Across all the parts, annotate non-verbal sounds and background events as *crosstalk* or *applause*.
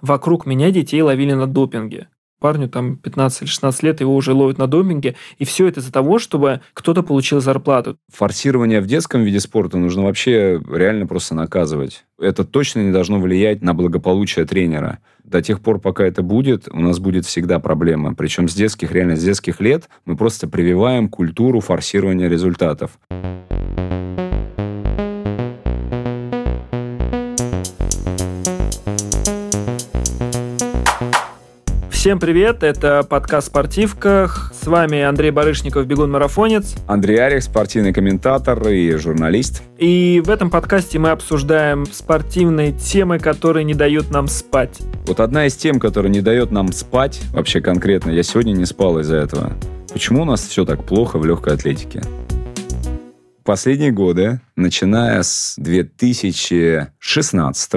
вокруг меня детей ловили на допинге парню там 15 или 16 лет, его уже ловят на допинге, и все это из-за того, чтобы кто-то получил зарплату. Форсирование в детском виде спорта нужно вообще реально просто наказывать. Это точно не должно влиять на благополучие тренера. До тех пор, пока это будет, у нас будет всегда проблема. Причем с детских, реально с детских лет мы просто прививаем культуру форсирования результатов. Всем привет, это подкаст «Спортивках». С вами Андрей Барышников, бегун-марафонец. Андрей Арих, спортивный комментатор и журналист. И в этом подкасте мы обсуждаем спортивные темы, которые не дают нам спать. Вот одна из тем, которая не дает нам спать, вообще конкретно, я сегодня не спал из-за этого. Почему у нас все так плохо в легкой атлетике? Последние годы, начиная с 2016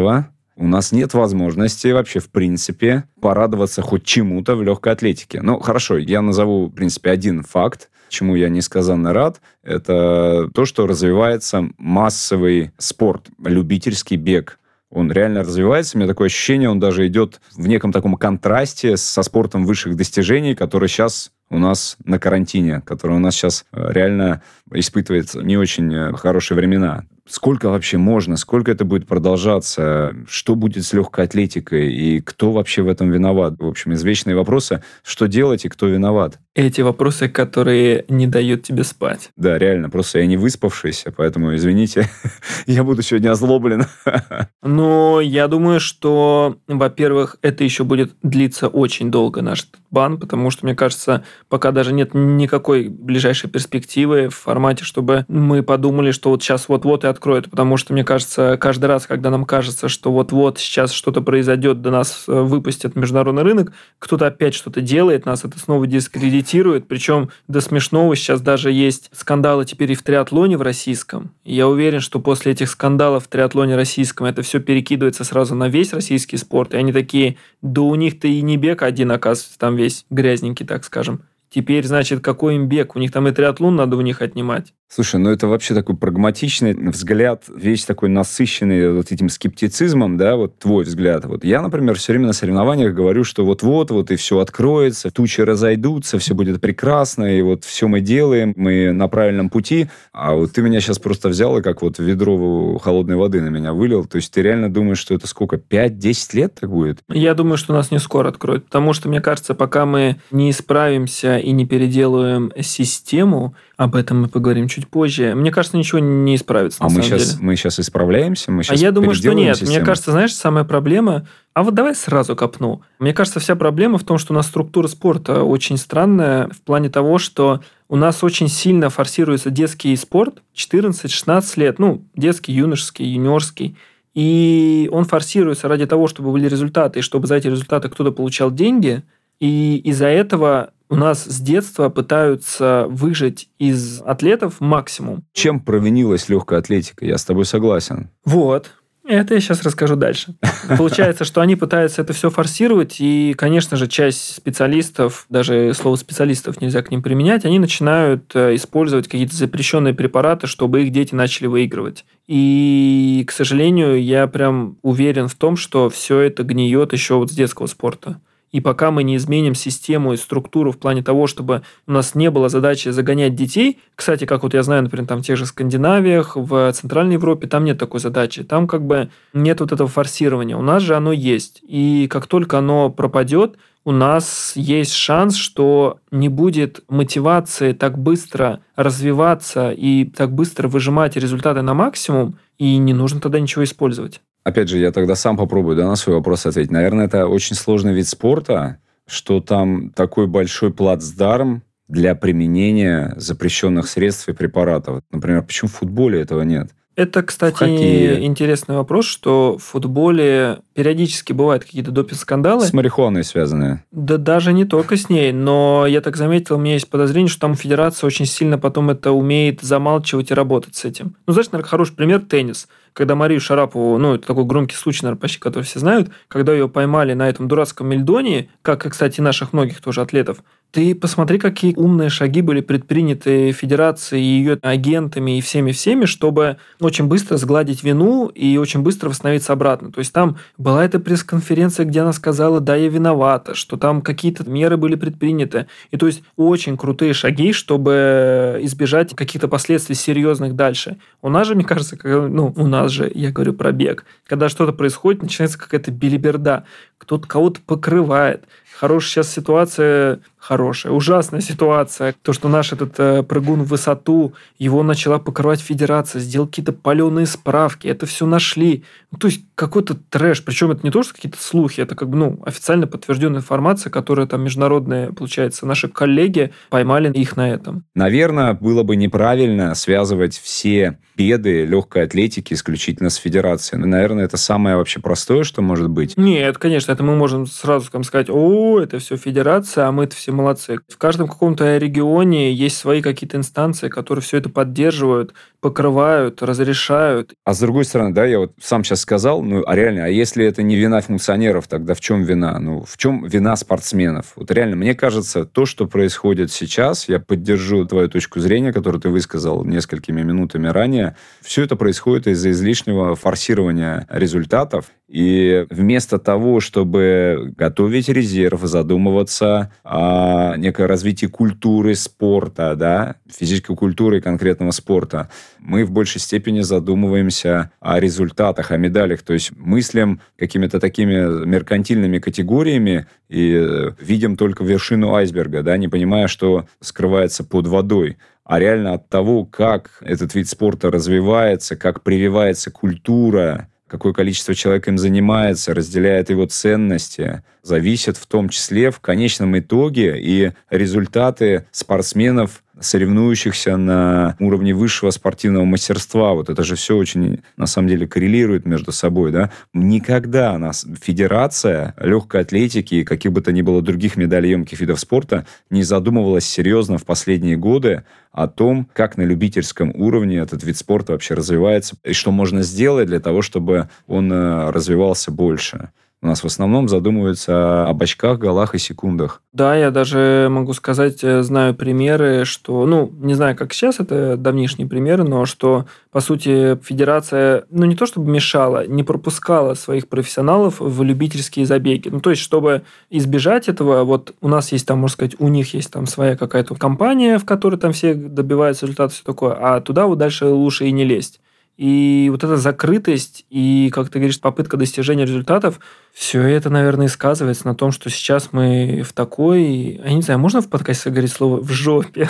у нас нет возможности вообще, в принципе, порадоваться хоть чему-то в легкой атлетике. Ну, хорошо, я назову, в принципе, один факт, чему я несказанно рад. Это то, что развивается массовый спорт, любительский бег. Он реально развивается. У меня такое ощущение, он даже идет в неком таком контрасте со спортом высших достижений, который сейчас у нас на карантине, который у нас сейчас э, реально испытывает не очень э, хорошие времена. Сколько вообще можно, сколько это будет продолжаться, что будет с легкой атлетикой и кто вообще в этом виноват? В общем, извечные вопросы, что делать и кто виноват. Эти вопросы, которые не дают тебе спать. Да, реально, просто я не выспавшийся, поэтому извините, *laughs* я буду сегодня озлоблен. *laughs* Но я думаю, что, во-первых, это еще будет длиться очень долго, наш бан, потому что, мне кажется, пока даже нет никакой ближайшей перспективы в формате, чтобы мы подумали, что вот сейчас вот-вот и откроют, потому что, мне кажется, каждый раз, когда нам кажется, что вот-вот сейчас что-то произойдет, до нас э, выпустят международный рынок, кто-то опять что-то делает, нас это снова дискредитирует, причем до смешного сейчас даже есть скандалы теперь и в триатлоне в российском. Я уверен, что после этих скандалов в триатлоне российском это все перекидывается сразу на весь российский спорт, и они такие, да у них-то и не бег один, оказывается, там весь грязненький, так скажем. Теперь, значит, какой им бег? У них там и триатлон надо у них отнимать. Слушай, ну это вообще такой прагматичный взгляд, весь такой насыщенный вот этим скептицизмом, да, вот твой взгляд. Вот я, например, все время на соревнованиях говорю, что вот-вот, вот и все откроется, тучи разойдутся, все будет прекрасно, и вот все мы делаем, мы на правильном пути. А вот ты меня сейчас просто взял и как вот ведро холодной воды на меня вылил. То есть ты реально думаешь, что это сколько, 5-10 лет так будет? Я думаю, что нас не скоро откроют, потому что, мне кажется, пока мы не исправимся и не переделаем систему, об этом мы поговорим чуть позже. Мне кажется, ничего не исправится. А мы сейчас, мы сейчас исправляемся? Мы сейчас а я думаю, что нет. Систему? Мне кажется, знаешь, самая проблема... А вот давай сразу копну. Мне кажется, вся проблема в том, что у нас структура спорта очень странная в плане того, что у нас очень сильно форсируется детский спорт 14-16 лет. Ну, детский, юношеский, юниорский. И он форсируется ради того, чтобы были результаты, и чтобы за эти результаты кто-то получал деньги. И из-за этого у нас с детства пытаются выжать из атлетов максимум. Чем провинилась легкая атлетика? Я с тобой согласен. Вот. Это я сейчас расскажу дальше. *laughs* Получается, что они пытаются это все форсировать, и, конечно же, часть специалистов, даже слово специалистов нельзя к ним применять, они начинают э, использовать какие-то запрещенные препараты, чтобы их дети начали выигрывать. И, к сожалению, я прям уверен в том, что все это гниет еще вот с детского спорта. И пока мы не изменим систему и структуру в плане того, чтобы у нас не было задачи загонять детей, кстати, как вот я знаю, например, там в тех же Скандинавиях, в Центральной Европе, там нет такой задачи. Там как бы нет вот этого форсирования. У нас же оно есть. И как только оно пропадет, у нас есть шанс, что не будет мотивации так быстро развиваться и так быстро выжимать результаты на максимум, и не нужно тогда ничего использовать. Опять же, я тогда сам попробую да, на свой вопрос ответить. Наверное, это очень сложный вид спорта, что там такой большой плацдарм для применения запрещенных средств и препаратов. Например, почему в футболе этого нет? Это, кстати, интересный вопрос, что в футболе периодически бывают какие-то допинг-скандалы. С марихуаной связанные. Да даже не только с ней, но я так заметил, у меня есть подозрение, что там федерация очень сильно потом это умеет замалчивать и работать с этим. Ну, знаешь, наверное, хороший пример – теннис. Когда Марию Шарапову, ну, это такой громкий случай, наверное, почти, который все знают, когда ее поймали на этом дурацком мельдоне, как, кстати, наших многих тоже атлетов, ты посмотри, какие умные шаги были предприняты Федерацией, ее агентами и всеми-всеми, чтобы очень быстро сгладить вину и очень быстро восстановиться обратно. То есть там была эта пресс-конференция, где она сказала, да, я виновата, что там какие-то меры были предприняты. И то есть очень крутые шаги, чтобы избежать каких-то последствий серьезных дальше. У нас же, мне кажется, ну, у нас же, я говорю про бег, когда что-то происходит, начинается какая-то билиберда. Кто-то кого-то покрывает, хорошая сейчас ситуация, хорошая, ужасная ситуация. То, что наш этот э, прыгун в высоту, его начала покрывать федерация, сделал какие-то паленые справки, это все нашли. Ну, то есть какой-то трэш. Причем это не то, что какие-то слухи, это как бы ну, официально подтвержденная информация, которая там международная, получается, наши коллеги поймали их на этом. Наверное, было бы неправильно связывать все беды легкой атлетики исключительно с федерацией. Наверное, это самое вообще простое, что может быть. Нет, конечно, это мы можем сразу там сказать, о, это все федерация, а мы это все молодцы. В каждом каком-то регионе есть свои какие-то инстанции, которые все это поддерживают, покрывают, разрешают. А с другой стороны, да, я вот сам сейчас сказал, ну, а реально, а если это не вина функционеров, тогда в чем вина? Ну, в чем вина спортсменов? Вот реально, мне кажется, то, что происходит сейчас, я поддержу твою точку зрения, которую ты высказал несколькими минутами ранее, все это происходит из-за излишнего форсирования результатов. И вместо того, чтобы готовить резерв, задумываться о некое развитии культуры спорта, да, физической культуры конкретного спорта, мы в большей степени задумываемся о результатах, о медалях. То есть мыслим какими-то такими меркантильными категориями и видим только вершину айсберга, да, не понимая, что скрывается под водой а реально от того, как этот вид спорта развивается, как прививается культура, какое количество человек им занимается, разделяет его ценности, зависит в том числе в конечном итоге и результаты спортсменов соревнующихся на уровне высшего спортивного мастерства. Вот это же все очень, на самом деле, коррелирует между собой. Да? Никогда нас федерация легкой атлетики и каких бы то ни было других медалеемких видов спорта не задумывалась серьезно в последние годы о том, как на любительском уровне этот вид спорта вообще развивается и что можно сделать для того, чтобы он э, развивался больше у нас в основном задумываются об очках, голах и секундах. Да, я даже могу сказать, э, знаю примеры, что, ну, не знаю, как сейчас, это давнишние примеры, но что, по сути, федерация, ну, не то чтобы мешала, не пропускала своих профессионалов в любительские забеги. Ну, то есть, чтобы избежать этого, вот у нас есть там, можно сказать, у них есть там своя какая-то компания, в которой там все добиваются результата, все такое, а туда вот дальше лучше и не лезть. И вот эта закрытость и, как ты говоришь, попытка достижения результатов, все это, наверное, и сказывается на том, что сейчас мы в такой... Я не знаю, можно в подкасте говорить слово «в жопе»?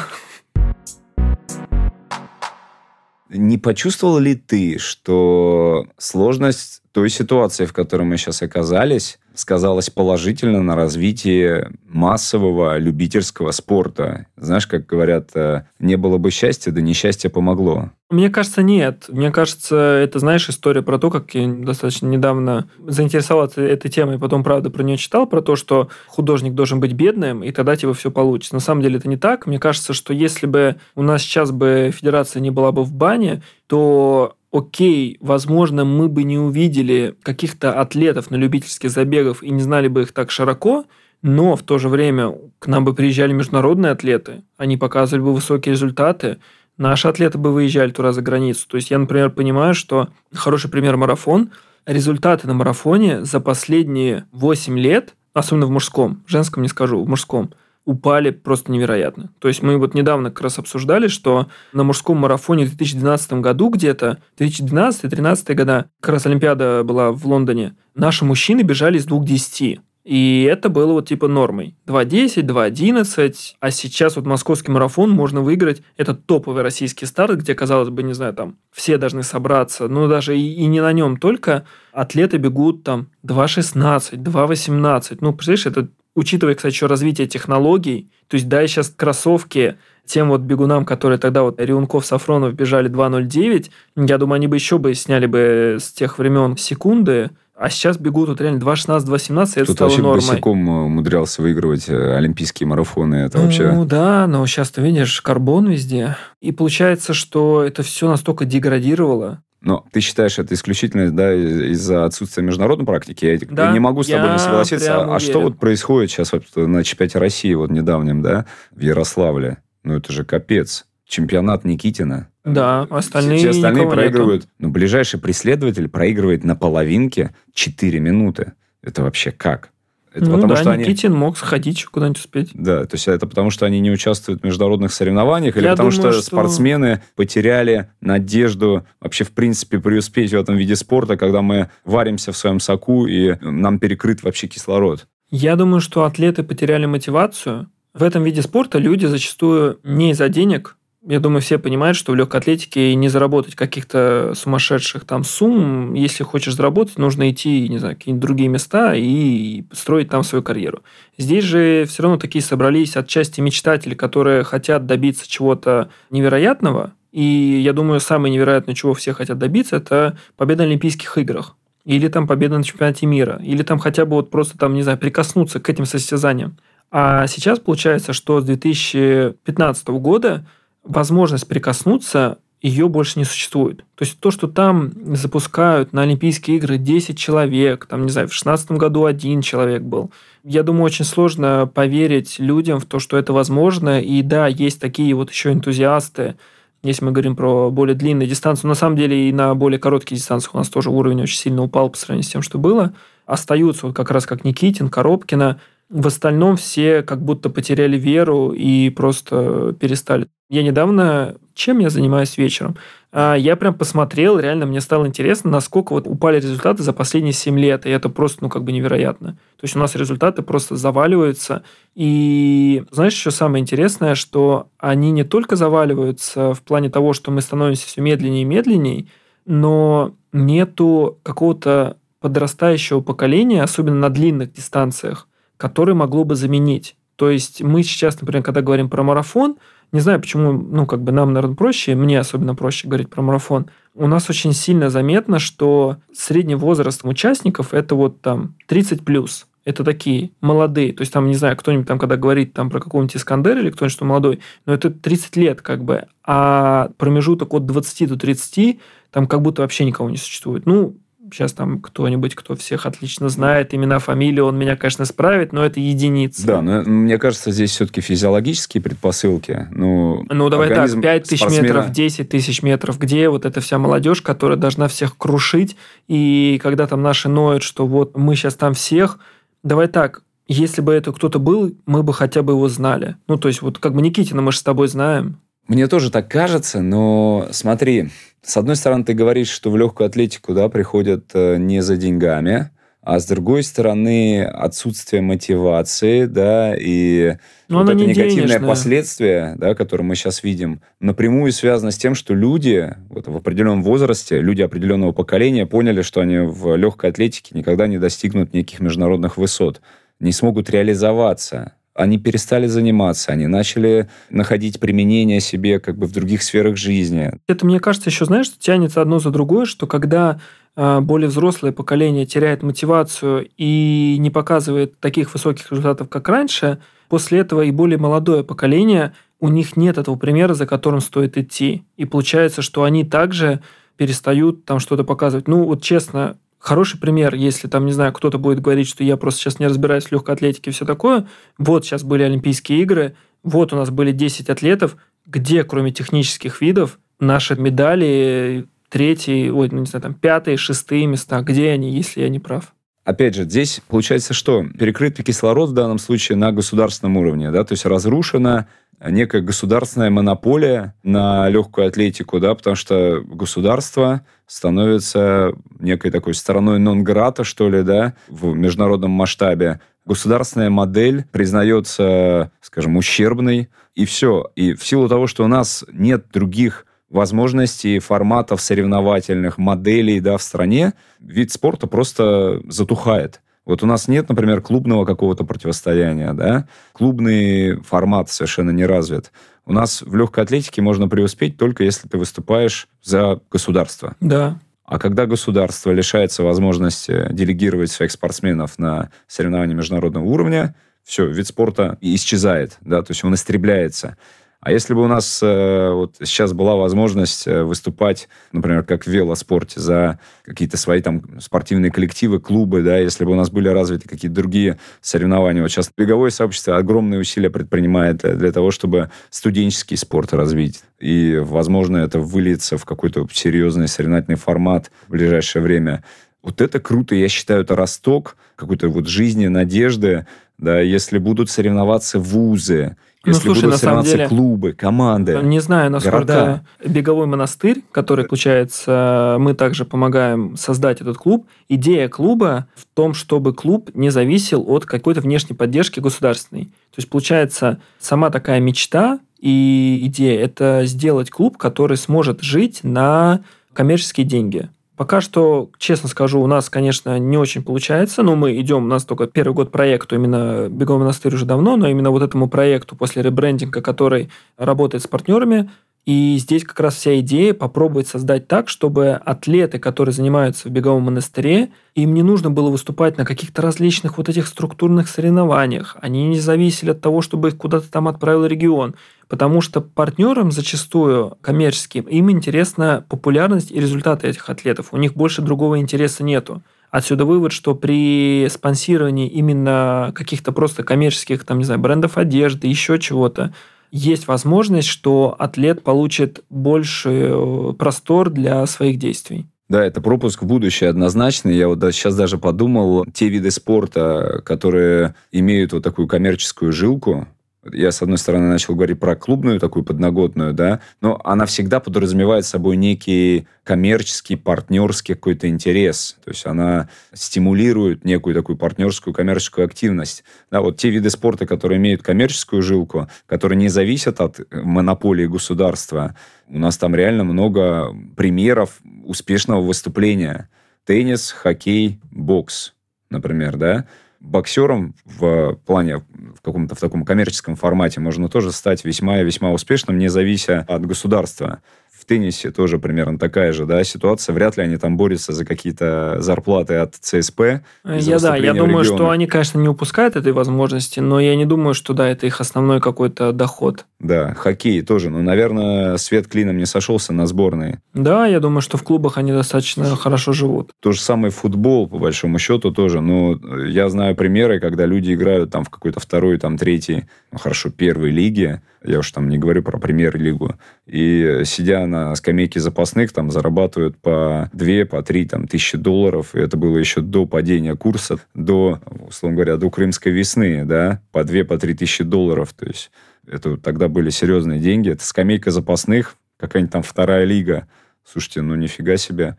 Не почувствовал ли ты, что сложность той ситуации, в которой мы сейчас оказались, сказалась положительно на развитии массового любительского спорта. Знаешь, как говорят, э, не было бы счастья, да несчастье помогло. Мне кажется, нет. Мне кажется, это, знаешь, история про то, как я достаточно недавно заинтересовался этой темой, потом, правда, про нее читал, про то, что художник должен быть бедным, и тогда тебе все получится. На самом деле это не так. Мне кажется, что если бы у нас сейчас бы федерация не была бы в бане, то окей, возможно, мы бы не увидели каких-то атлетов на любительских забегах и не знали бы их так широко, но в то же время к нам бы приезжали международные атлеты, они показывали бы высокие результаты, наши атлеты бы выезжали туда за границу. То есть я, например, понимаю, что хороший пример марафон, результаты на марафоне за последние 8 лет, особенно в мужском, женском не скажу, в мужском – упали просто невероятно. То есть мы вот недавно как раз обсуждали, что на мужском марафоне в 2012 году где-то, 2012-2013 года, как раз Олимпиада была в Лондоне, наши мужчины бежали из 2.10. И это было вот типа нормой. 2.10, 2.11, а сейчас вот московский марафон можно выиграть. Это топовый российский старт, где, казалось бы, не знаю, там все должны собраться. Но даже и, и не на нем только атлеты бегут там 2.16, 2.18. Ну, представляешь, это учитывая, кстати, еще развитие технологий, то есть, да, сейчас кроссовки тем вот бегунам, которые тогда вот Рионков, Сафронов бежали 2.09, я думаю, они бы еще бы сняли бы с тех времен секунды, а сейчас бегут вот реально 2.16, 2.17, это Тут стало вообще нормой. босиком умудрялся выигрывать э, олимпийские марафоны. Это ну, вообще... Ну да, но сейчас ты видишь, карбон везде. И получается, что это все настолько деградировало, Но ты считаешь это исключительно да, из-за отсутствия международной практики? Я, да, не могу с тобой не согласиться. А прям что уверен. вот происходит сейчас вот на чемпионате России вот недавнем, да, в Ярославле? Ну, это же капец. Чемпионат Никитина. Да, остальные Все остальные никого проигрывают. Ну, ближайший преследователь проигрывает на половинке 4 минуты. Это вообще как? Это ну потому да, что они... Никитин мог сходить куда-нибудь успеть. Да, то есть это потому, что они не участвуют в международных соревнованиях, или Я потому думаю, что, что- спортсмены потеряли надежду вообще, в принципе, преуспеть в этом виде спорта, когда мы варимся в своем соку, и нам перекрыт вообще кислород. Я думаю, что атлеты потеряли мотивацию. В этом виде спорта люди зачастую не из-за денег. Я думаю, все понимают, что в легкой атлетике не заработать каких-то сумасшедших там сумм. Если хочешь заработать, нужно идти, не знаю, какие-нибудь другие места и строить там свою карьеру. Здесь же все равно такие собрались отчасти мечтатели, которые хотят добиться чего-то невероятного. И я думаю, самое невероятное, чего все хотят добиться, это победа на Олимпийских играх. Или там победа на чемпионате мира. Или там хотя бы вот просто там, не знаю, прикоснуться к этим состязаниям. А сейчас получается, что с 2015 года возможность прикоснуться ее больше не существует. То есть то, что там запускают на Олимпийские игры 10 человек, там, не знаю, в 2016 году один человек был. Я думаю, очень сложно поверить людям в то, что это возможно. И да, есть такие вот еще энтузиасты, если мы говорим про более длинные дистанции, на самом деле и на более короткие дистанции у нас тоже уровень очень сильно упал по сравнению с тем, что было. Остаются вот как раз как Никитин, Коробкина. В остальном все как будто потеряли веру и просто перестали. Я недавно... Чем я занимаюсь вечером? А, Я прям посмотрел, реально мне стало интересно, насколько вот упали результаты за последние 7 лет. И это просто, ну, как бы невероятно. То есть у нас результаты просто заваливаются. И знаешь, еще самое интересное, что они не только заваливаются в плане того, что мы становимся все медленнее и медленнее, но нету какого-то подрастающего поколения, особенно на длинных дистанциях, которое могло бы заменить. То есть мы сейчас, например, когда говорим про марафон, не знаю, почему, ну, как бы нам, наверное, проще, мне особенно проще говорить про марафон. У нас очень сильно заметно, что средний возраст участников – это вот там 30 плюс. Это такие молодые. То есть там, не знаю, кто-нибудь там, когда говорит там про какого-нибудь Искандер или кто-нибудь, что молодой, но это 30 лет как бы. А промежуток от 20 до 30 там как будто вообще никого не существует. Ну, сейчас там кто-нибудь, кто всех отлично знает, имена, фамилии, он меня, конечно, справит, но это единицы. Да, но мне кажется, здесь все-таки физиологические предпосылки. Ну, Ну, давай так, 5 тысяч спортсмена- метров, 10 тысяч метров. Где вот эта вся молодежь, которая должна всех крушить? И когда там наши ноют, что вот мы сейчас там всех... Давай так, если бы это кто-то был, мы бы хотя бы его знали. Ну, то есть вот как бы Никитина мы же с тобой знаем. Мне тоже так кажется, но смотри, с одной стороны, ты говоришь, что в легкую атлетику да, приходят э, не за деньгами, а с другой стороны, отсутствие мотивации, да, и Но вот это не негативное денежная. последствие, да, которое мы сейчас видим, напрямую связано с тем, что люди вот, в определенном возрасте, люди определенного поколения поняли, что они в легкой атлетике никогда не достигнут неких международных высот, не смогут реализоваться. Они перестали заниматься, они начали находить применение себе как бы в других сферах жизни. Это, мне кажется, еще, знаешь, тянется одно за другое, что когда э, более взрослое поколение теряет мотивацию и не показывает таких высоких результатов, как раньше, после этого и более молодое поколение, у них нет этого примера, за которым стоит идти. И получается, что они также перестают там что-то показывать. Ну, вот честно, хороший пример, если там, не знаю, кто-то будет говорить, что я просто сейчас не разбираюсь в легкой атлетике и все такое. Вот сейчас были Олимпийские игры, вот у нас были 10 атлетов, где, кроме технических видов, наши медали третьи, ой, ну не знаю, там пятые, шестые места, где они, если я не прав? Опять же, здесь получается что? Перекрыт кислород в данном случае на государственном уровне, да, то есть разрушена некая государственная монополия на легкую атлетику, да, потому что государство становится некой такой стороной нон-грата, что ли, да, в международном масштабе. Государственная модель признается, скажем, ущербной, и все. И в силу того, что у нас нет других возможностей, форматов соревновательных, моделей да, в стране, вид спорта просто затухает. Вот у нас нет, например, клубного какого-то противостояния, да? Клубный формат совершенно не развит. У нас в легкой атлетике можно преуспеть только если ты выступаешь за государство. Да. А когда государство лишается возможности делегировать своих спортсменов на соревнования международного уровня, все, вид спорта исчезает, да, то есть он истребляется. А если бы у нас э, вот сейчас была возможность э, выступать, например, как в велоспорте за какие-то свои там спортивные коллективы, клубы, да, если бы у нас были развиты какие-то другие соревнования. Вот сейчас беговое сообщество огромные усилия предпринимает для, для того, чтобы студенческий спорт развить. И, возможно, это выльется в какой-то серьезный соревновательный формат в ближайшее время. Вот это круто, я считаю, это росток какой-то вот жизни, надежды, да, если будут соревноваться вузы, ну, если слушай, будут на самом деле, клубы, команды. Не знаю, насколько города. беговой монастырь, который, получается, мы также помогаем создать этот клуб. Идея клуба в том, чтобы клуб не зависел от какой-то внешней поддержки государственной. То есть, получается, сама такая мечта и идея – это сделать клуб, который сможет жить на коммерческие деньги. Пока что, честно скажу, у нас, конечно, не очень получается, но мы идем, у нас только первый год проекту, именно «Беговой монастырь» уже давно, но именно вот этому проекту после ребрендинга, который работает с партнерами, и здесь как раз вся идея попробовать создать так, чтобы атлеты, которые занимаются в беговом монастыре, им не нужно было выступать на каких-то различных вот этих структурных соревнованиях. Они не зависели от того, чтобы их куда-то там отправил регион. Потому что партнерам зачастую коммерческим им интересна популярность и результаты этих атлетов. У них больше другого интереса нету. Отсюда вывод, что при спонсировании именно каких-то просто коммерческих, там, не знаю, брендов одежды, еще чего-то, есть возможность, что атлет получит больше э, простор для своих действий. Да, это пропуск в будущее однозначно. Я вот сейчас даже подумал, те виды спорта, которые имеют вот такую коммерческую жилку, я, с одной стороны, начал говорить про клубную такую подноготную, да, но она всегда подразумевает собой некий коммерческий, партнерский какой-то интерес. То есть она стимулирует некую такую партнерскую, коммерческую активность. Да, вот те виды спорта, которые имеют коммерческую жилку, которые не зависят от монополии государства, у нас там реально много примеров успешного выступления. Теннис, хоккей, бокс, например, да, боксером в плане в каком-то в таком коммерческом формате можно тоже стать весьма и весьма успешным, не завися от государства в теннисе тоже примерно такая же, да, ситуация. Вряд ли они там борются за какие-то зарплаты от ЦСП. Я, да, я думаю, что они, конечно, не упускают этой возможности, но я не думаю, что, да, это их основной какой-то доход. Да, хоккей тоже. Ну, наверное, свет клином не сошелся на сборные. Да, я думаю, что в клубах они достаточно хорошо живут. То же самое футбол, по большому счету, тоже. Но я знаю примеры, когда люди играют там в какой-то второй, там, третий, ну, хорошо, первой лиге, я уж там не говорю про премьер-лигу, и сидя на скамейке запасных, там зарабатывают по 2, по 3 там, тысячи долларов, и это было еще до падения курса, до, условно говоря, до крымской весны, да, по 2, по 3 тысячи долларов, то есть это тогда были серьезные деньги, это скамейка запасных, какая-нибудь там вторая лига, слушайте, ну нифига себе,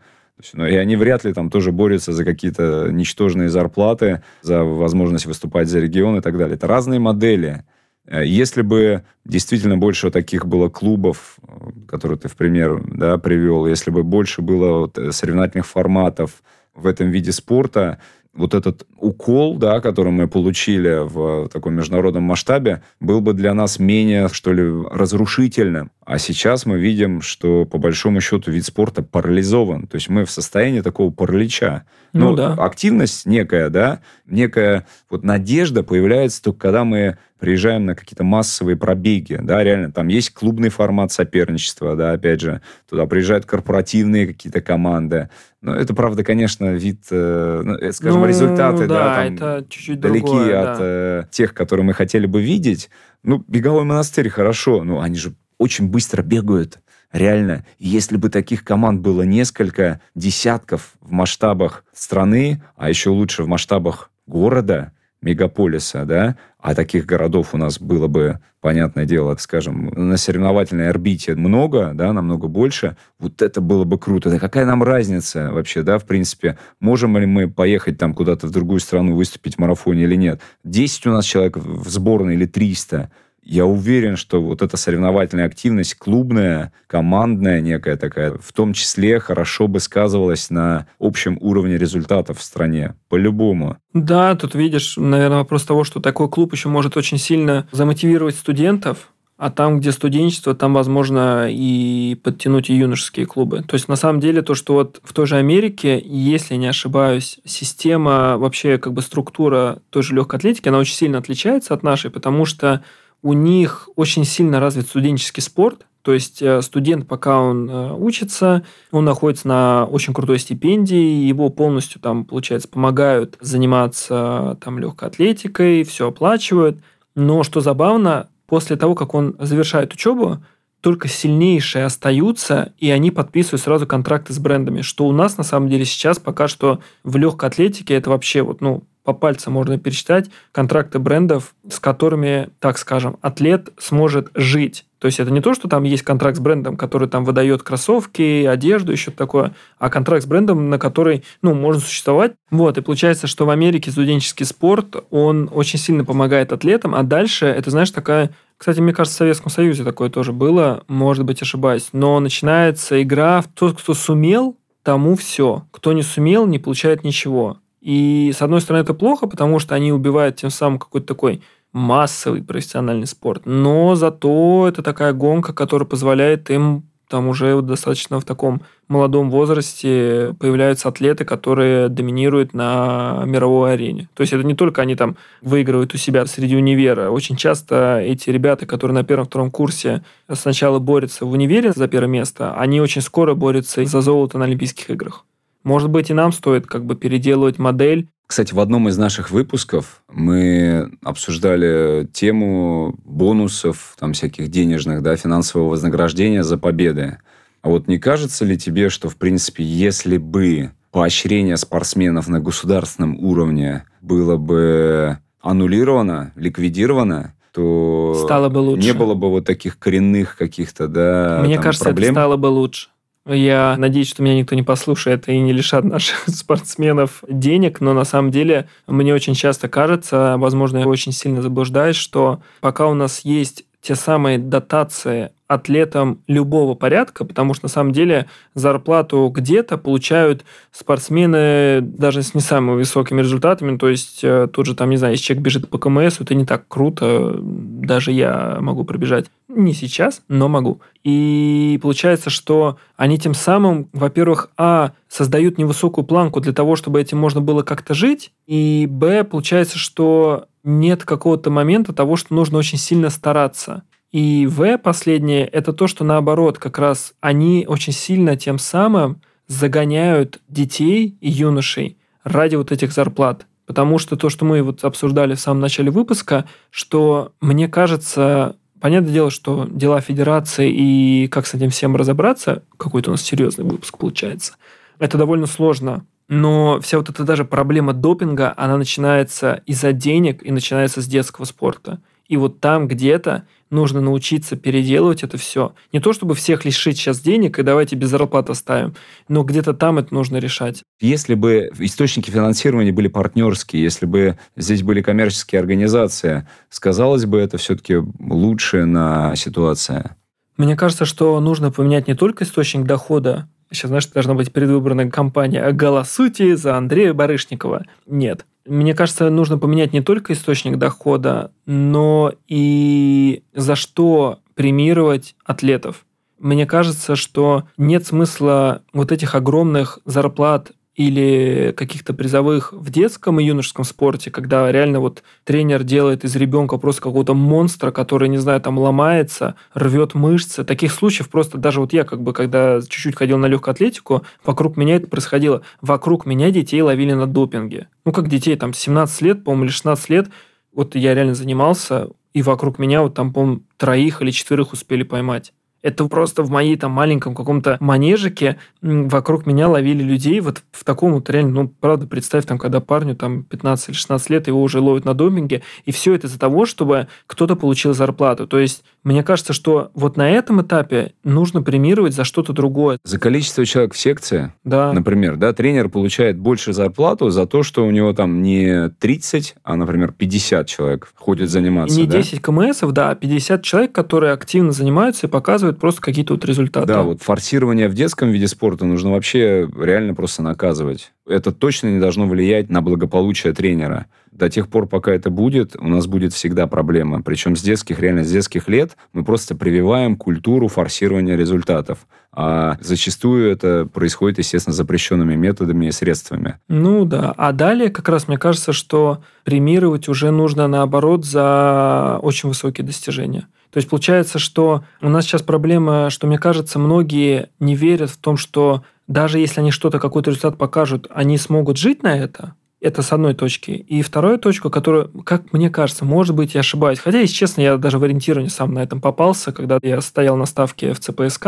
ну, и они вряд ли там тоже борются за какие-то ничтожные зарплаты, за возможность выступать за регион и так далее. Это разные модели. Э, если бы действительно больше таких было клубов, э, которые ты в пример да, привел, если бы больше было вот э, соревновательных форматов в этом виде спорта, вот этот укол, да, который мы получили в таком международном масштабе, был бы для нас менее, что ли, разрушительным. А сейчас мы видим, что по большому счету вид спорта парализован. То есть мы в состоянии такого паралича. Ну, ну да. Активность некая, да, некая вот надежда появляется только когда мы приезжаем на какие-то массовые пробеги, да, реально, там есть клубный формат соперничества, да, опять же, туда приезжают корпоративные какие-то команды. Но это, правда, конечно, вид, э, ну, э, скажем, ну, результаты, да, да там это чуть-чуть далеки другое, от да. э, тех, которые мы хотели бы видеть. Ну, беговой монастырь хорошо, но они же очень быстро бегают. Реально, если бы таких команд было несколько десятков в масштабах страны, а еще лучше в масштабах города, мегаполиса, да, а таких городов у нас было бы, понятное дело, скажем, на соревновательной орбите много, да, намного больше, вот это было бы круто. Да какая нам разница вообще, да, в принципе, можем ли мы поехать там куда-то в другую страну, выступить в марафоне или нет? 10 у нас человек в сборной или 300 – я уверен, что вот эта соревновательная активность, клубная, командная некая такая, в том числе хорошо бы сказывалась на общем уровне результатов в стране. По-любому. Да, тут видишь, наверное, вопрос того, что такой клуб еще может очень сильно замотивировать студентов, а там, где студенчество, там, возможно, и подтянуть и юношеские клубы. То есть, на самом деле, то, что вот в той же Америке, если не ошибаюсь, система, вообще как бы структура той же легкой атлетики, она очень сильно отличается от нашей, потому что у них очень сильно развит студенческий спорт, то есть э, студент, пока он э, учится, он находится на очень крутой стипендии, его полностью там, получается, помогают заниматься там легкой атлетикой, все оплачивают. Но что забавно, после того, как он завершает учебу, только сильнейшие остаются, и они подписывают сразу контракты с брендами, что у нас на самом деле сейчас пока что в легкой атлетике это вообще вот, ну, по пальцам можно пересчитать контракты брендов, с которыми, так скажем, атлет сможет жить. То есть это не то, что там есть контракт с брендом, который там выдает кроссовки, одежду, еще такое, а контракт с брендом, на который, ну, можно существовать. Вот, и получается, что в Америке студенческий спорт, он очень сильно помогает атлетам, а дальше, это, знаешь, такая кстати, мне кажется, в Советском Союзе такое тоже было, может быть, ошибаюсь. Но начинается игра в тот, кто сумел, тому все. Кто не сумел, не получает ничего. И, с одной стороны, это плохо, потому что они убивают тем самым какой-то такой массовый профессиональный спорт. Но зато это такая гонка, которая позволяет им там уже достаточно в таком молодом возрасте появляются атлеты, которые доминируют на мировой арене. То есть это не только они там выигрывают у себя среди универа. Очень часто эти ребята, которые на первом-втором курсе сначала борются в универе за первое место, они очень скоро борются за золото на Олимпийских играх. Может быть, и нам стоит как бы переделывать модель. Кстати, в одном из наших выпусков мы обсуждали тему бонусов, там всяких денежных, да, финансового вознаграждения за победы. А вот не кажется ли тебе, что, в принципе, если бы поощрение спортсменов на государственном уровне было бы аннулировано, ликвидировано, то стало бы лучше. не было бы вот таких коренных каких-то да, Мне кажется, проблем. это стало бы лучше. Я надеюсь, что меня никто не послушает и не лишат наших *laughs* спортсменов денег, но на самом деле мне очень часто кажется, возможно, я очень сильно заблуждаюсь, что пока у нас есть те самые дотации атлетам любого порядка, потому что на самом деле зарплату где-то получают спортсмены даже с не самыми высокими результатами. То есть э, тут же там, не знаю, если человек бежит по КМС, это не так круто. Даже я могу пробежать. Не сейчас, но могу. И получается, что они тем самым, во-первых, а, создают невысокую планку для того, чтобы этим можно было как-то жить, и б, получается, что нет какого-то момента того, что нужно очень сильно стараться. И В последнее – это то, что наоборот, как раз они очень сильно тем самым загоняют детей и юношей ради вот этих зарплат. Потому что то, что мы вот обсуждали в самом начале выпуска, что мне кажется, понятное дело, что дела федерации и как с этим всем разобраться, какой-то у нас серьезный выпуск получается, это довольно сложно. Но вся вот эта даже проблема допинга, она начинается из-за денег и начинается с детского спорта. И вот там где-то нужно научиться переделывать это все. Не то, чтобы всех лишить сейчас денег и давайте без зарплаты оставим, но где-то там это нужно решать. Если бы источники финансирования были партнерские, если бы здесь были коммерческие организации, сказалось бы это все-таки лучше на ситуация? Мне кажется, что нужно поменять не только источник дохода, Сейчас, знаешь, должна быть предвыборная кампания «Голосуйте за Андрея Барышникова». Нет. Мне кажется, нужно поменять не только источник дохода, но и за что премировать атлетов. Мне кажется, что нет смысла вот этих огромных зарплат или каких-то призовых в детском и юношеском спорте, когда реально вот тренер делает из ребенка просто какого-то монстра, который, не знаю, там ломается, рвет мышцы. Таких случаев просто даже вот я как бы, когда чуть-чуть ходил на легкую атлетику, вокруг меня это происходило. Вокруг меня детей ловили на допинге. Ну, как детей, там, 17 лет, по-моему, или 16 лет. Вот я реально занимался, и вокруг меня вот там, по-моему, троих или четверых успели поймать. Это просто в моей там маленьком каком-то манежике вокруг меня ловили людей вот в таком вот реально, ну, правда, представь, там, когда парню там 15 или 16 лет, его уже ловят на доминге, и все это из-за того, чтобы кто-то получил зарплату. То есть мне кажется, что вот на этом этапе нужно премировать за что-то другое. За количество человек в секции, да. например, да, тренер получает больше зарплату за то, что у него там не 30, а, например, 50 человек ходит заниматься. Не да? 10 КМСов, да, а 50 человек, которые активно занимаются и показывают просто какие-то вот результаты. Да, вот форсирование в детском виде спорта нужно вообще реально просто наказывать. Это точно не должно влиять на благополучие тренера. До тех пор, пока это будет, у нас будет всегда проблема. Причем с детских, реально с детских лет мы просто прививаем культуру форсирования результатов. А зачастую это происходит, естественно, запрещенными методами и средствами. Ну да. А далее как раз мне кажется, что премировать уже нужно наоборот за очень высокие достижения. То есть получается, что у нас сейчас проблема, что, мне кажется, многие не верят в том, что даже если они что-то, какой-то результат покажут, они смогут жить на это, это с одной точки. И вторую точку, которую, как мне кажется, может быть, я ошибаюсь. Хотя, если честно, я даже в ориентировании сам на этом попался, когда я стоял на ставке в ЦПСК.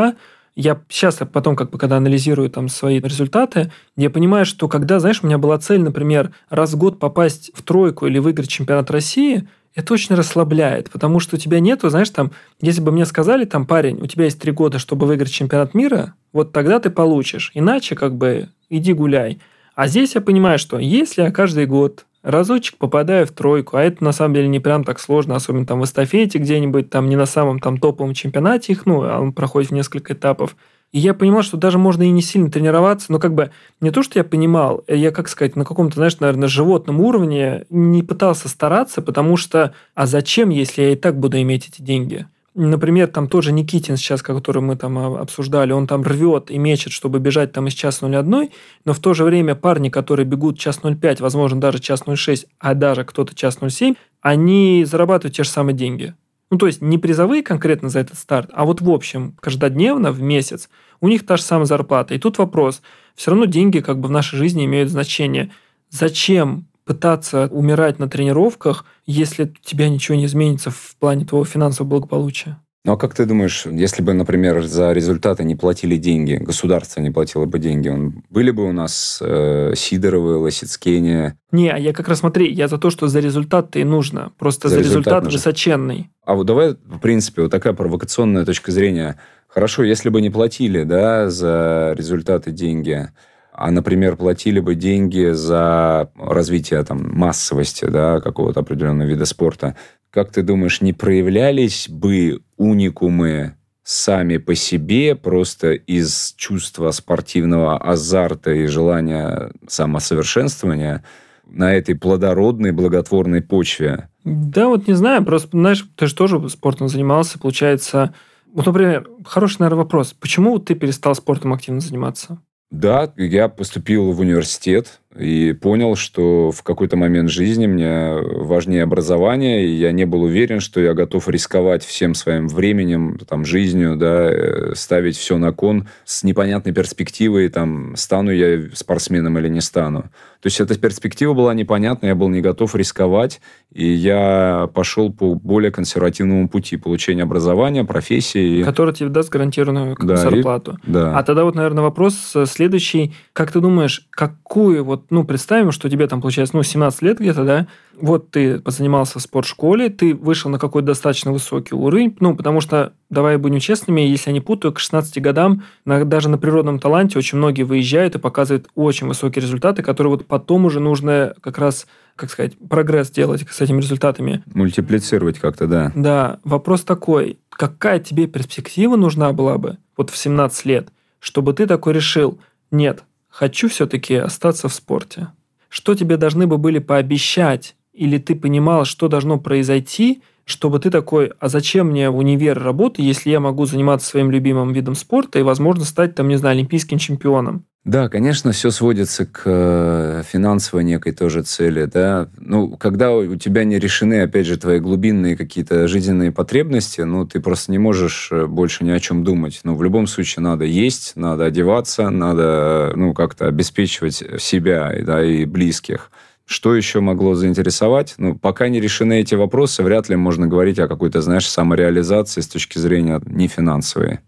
Я сейчас, потом, как бы, когда анализирую там свои результаты, я понимаю, что когда, знаешь, у меня была цель, например, раз в год попасть в тройку или выиграть чемпионат России, это очень расслабляет, потому что у тебя нету, знаешь, там, если бы мне сказали, там, парень, у тебя есть три года, чтобы выиграть чемпионат мира, вот тогда ты получишь. Иначе, как бы, иди гуляй. А здесь я понимаю, что если я каждый год разочек попадаю в тройку, а это на самом деле не прям так сложно, особенно там в эстафете где-нибудь, там не на самом там топовом чемпионате их, ну, а он проходит в несколько этапов. И я понимал, что даже можно и не сильно тренироваться, но как бы не то, что я понимал, я, как сказать, на каком-то, знаешь, наверное, животном уровне не пытался стараться, потому что, а зачем, если я и так буду иметь эти деньги? Например, там тоже Никитин сейчас, который мы там обсуждали, он там рвет и мечет, чтобы бежать там из час 01, но в то же время парни, которые бегут час 05, возможно, даже час 06, а даже кто-то час 07, они зарабатывают те же самые деньги. Ну, то есть не призовые конкретно за этот старт, а вот в общем, каждодневно, в месяц, у них та же самая зарплата. И тут вопрос, все равно деньги как бы в нашей жизни имеют значение. Зачем пытаться умирать на тренировках, если у тебя ничего не изменится в плане твоего финансового благополучия. Ну а как ты думаешь, если бы, например, за результаты не платили деньги, государство не платило бы деньги, он, были бы у нас э, Сидоровы, Лосицкени? Не, а я как раз смотри, я за то, что за результат-то и нужно. Просто за, за результат, результат высоченный. А вот давай, в принципе, вот такая провокационная точка зрения. Хорошо, если бы не платили, да, за результаты деньги, а, например, платили бы деньги за развитие там, массовости да, какого-то определенного вида спорта, как ты думаешь, не проявлялись бы уникумы сами по себе просто из чувства спортивного азарта и желания самосовершенствования на этой плодородной, благотворной почве? Да, вот не знаю, просто, знаешь, ты же тоже спортом занимался, получается... Вот, например, хороший, наверное, вопрос. Почему ты перестал спортом активно заниматься? Да, я поступил в университет и понял, что в какой-то момент жизни мне важнее образование, и я не был уверен, что я готов рисковать всем своим временем, там, жизнью, да, э, ставить все на кон с непонятной перспективой, там, стану я спортсменом или не стану. То есть эта перспектива была непонятна, я был не готов рисковать, и я пошел по более консервативному пути получения образования, профессии. Который тебе даст гарантированную да, зарплату. И, да. А тогда вот, наверное, вопрос следующий. Как ты думаешь, какую вот, ну, представим, что тебе там, получается, ну, 17 лет где-то, да, вот ты позанимался в спортшколе, ты вышел на какой-то достаточно высокий уровень, ну, потому что, давай будем честными, если я не путаю, к 16 годам на, даже на природном таланте очень многие выезжают и показывают очень высокие результаты, которые вот потом уже нужно как раз как сказать, прогресс делать с этими результатами. Мультиплицировать как-то, да. Да. Вопрос такой, какая тебе перспектива нужна была бы вот в 17 лет, чтобы ты такой решил, нет, хочу все-таки остаться в спорте? Что тебе должны бы были пообещать или ты понимал, что должно произойти, чтобы ты такой, а зачем мне в универ работать, если я могу заниматься своим любимым видом спорта и, возможно, стать, там, не знаю, олимпийским чемпионом? Да, конечно, все сводится к э, финансовой некой тоже цели, да. Ну, когда у тебя не решены, опять же, твои глубинные какие-то жизненные потребности, ну, ты просто не можешь э, больше ни о чем думать. Но в любом случае надо есть, надо одеваться, надо, ну, как-то обеспечивать себя, да, и близких. Что еще могло заинтересовать? Ну, пока не решены эти вопросы, вряд ли можно говорить о какой-то, знаешь, самореализации с точки зрения не финансовой.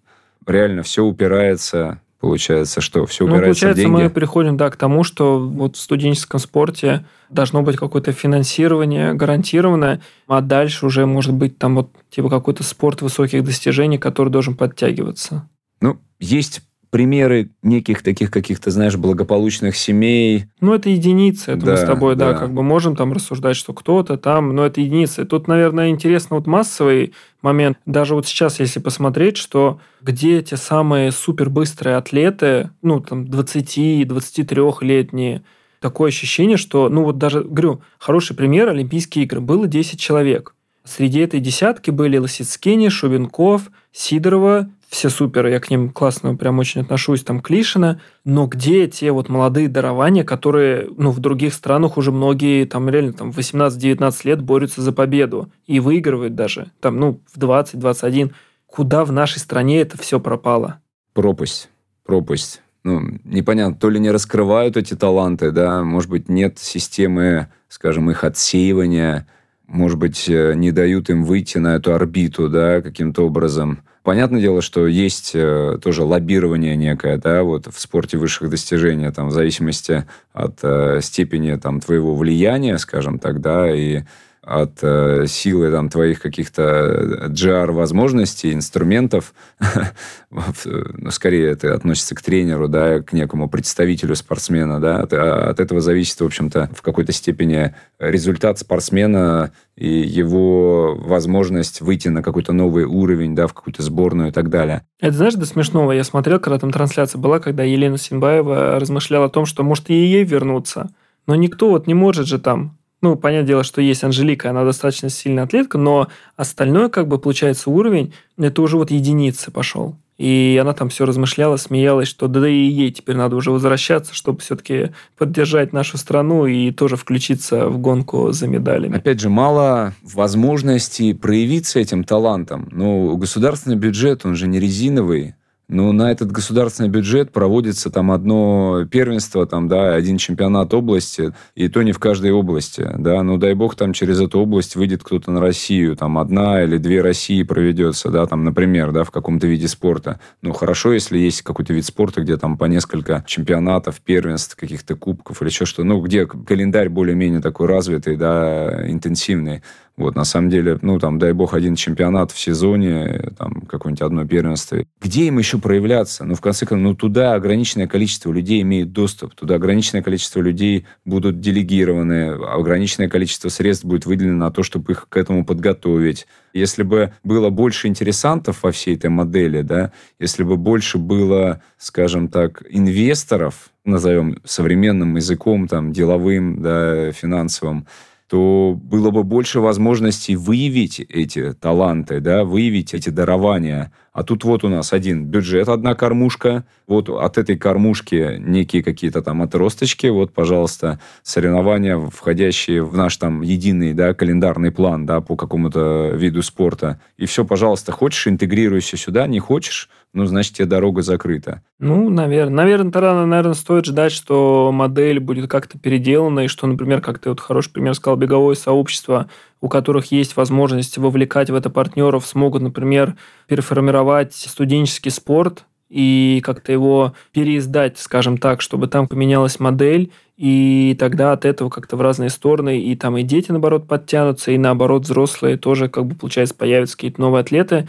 Реально все упирается, получается, что все ну, упирается получается, в деньги. мы приходим, да, к тому, что вот в студенческом спорте должно быть какое-то финансирование гарантированное, а дальше уже может быть там вот типа какой-то спорт высоких достижений, который должен подтягиваться. Ну, есть примеры неких таких каких-то, знаешь, благополучных семей. Ну, это единицы. Это да, мы с тобой, да. да, как бы можем там рассуждать, что кто-то там, но это единицы. Тут, наверное, интересно вот массовый момент. Даже вот сейчас, если посмотреть, что где те самые супербыстрые атлеты, ну, там, 20-23-летние, такое ощущение, что, ну вот даже, говорю, хороший пример, Олимпийские игры, было 10 человек. Среди этой десятки были Лосицкини, Шубенков, Сидорова, все супер, я к ним классно прям очень отношусь, там Клишина, но где те вот молодые дарования, которые, ну, в других странах уже многие, там реально там 18-19 лет борются за победу и выигрывают даже, там, ну, в 20-21. Куда в нашей стране это все пропало? Пропасть, пропасть. Ну, непонятно, то ли не раскрывают эти таланты, да, может быть, нет системы, скажем, их отсеивания, может быть, э, не дают им выйти на эту орбиту, да, каким-то образом. Понятное дело, что есть э, тоже лоббирование некое, да, вот в спорте высших достижений, там, в зависимости от э, степени там твоего влияния, скажем так, да, и от э, силы там, твоих каких-то GR возможностей, инструментов, *laughs* ну, скорее это относится к тренеру, да, к некому представителю спортсмена, да, от, от этого зависит, в общем-то, в какой-то степени результат спортсмена и его возможность выйти на какой-то новый уровень, да, в какую-то сборную и так далее. Это знаешь, до смешного, я смотрел, когда там трансляция была, когда Елена Синбаева размышляла о том, что может и ей вернуться, но никто вот не может же там ну, понятное дело, что есть Анжелика, она достаточно сильная атлетка, но остальное, как бы, получается, уровень, это уже вот единицы пошел. И она там все размышляла, смеялась, что да и ей теперь надо уже возвращаться, чтобы все-таки поддержать нашу страну и тоже включиться в гонку за медалями. Опять же, мало возможностей проявиться этим талантом. Ну, государственный бюджет, он же не резиновый. Ну, на этот государственный бюджет проводится там одно первенство, там, да, один чемпионат области, и то не в каждой области, да, ну, дай бог, там через эту область выйдет кто-то на Россию, там, одна или две России проведется, да, там, например, да, в каком-то виде спорта. Ну, хорошо, если есть какой-то вид спорта, где там по несколько чемпионатов, первенств, каких-то кубков или еще что, ну, где календарь более-менее такой развитый, да, интенсивный. Вот, на самом деле, ну, там, дай бог, один чемпионат в сезоне, там, какое-нибудь одно первенство. Где им еще проявляться? Ну, в конце концов, ну, туда ограниченное количество людей имеет доступ, туда ограниченное количество людей будут делегированы, ограниченное количество средств будет выделено на то, чтобы их к этому подготовить. Если бы было больше интересантов во всей этой модели, да, если бы больше было, скажем так, инвесторов, назовем современным языком, там, деловым, да, финансовым, то было бы больше возможностей выявить эти таланты, да, выявить эти дарования. А тут вот у нас один бюджет, одна кормушка, вот от этой кормушки некие какие-то там отросточки, вот, пожалуйста, соревнования, входящие в наш там единый, да, календарный план, да, по какому-то виду спорта. И все, пожалуйста, хочешь, интегрируйся сюда, не хочешь, ну, значит, тебе дорога закрыта. Ну, наверное. Наверное, тогда, наверное, стоит ждать, что модель будет как-то переделана, и что, например, как ты вот хороший пример сказал, беговое сообщество, у которых есть возможность вовлекать в это партнеров, смогут, например, переформировать студенческий спорт и как-то его переиздать, скажем так, чтобы там поменялась модель, и тогда от этого как-то в разные стороны, и там и дети, наоборот, подтянутся, и наоборот, взрослые тоже, как бы, получается, появятся какие-то новые атлеты.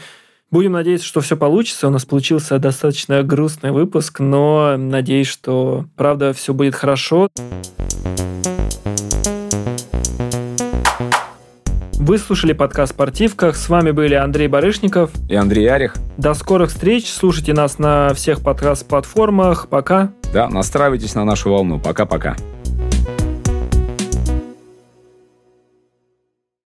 Будем надеяться, что все получится. У нас получился достаточно грустный выпуск, но надеюсь, что правда все будет хорошо. Вы слушали подкаст «Спортивках». С вами были Андрей Барышников и Андрей Арих. До скорых встреч. Слушайте нас на всех подкаст-платформах. Пока. Да, настраивайтесь на нашу волну. Пока-пока.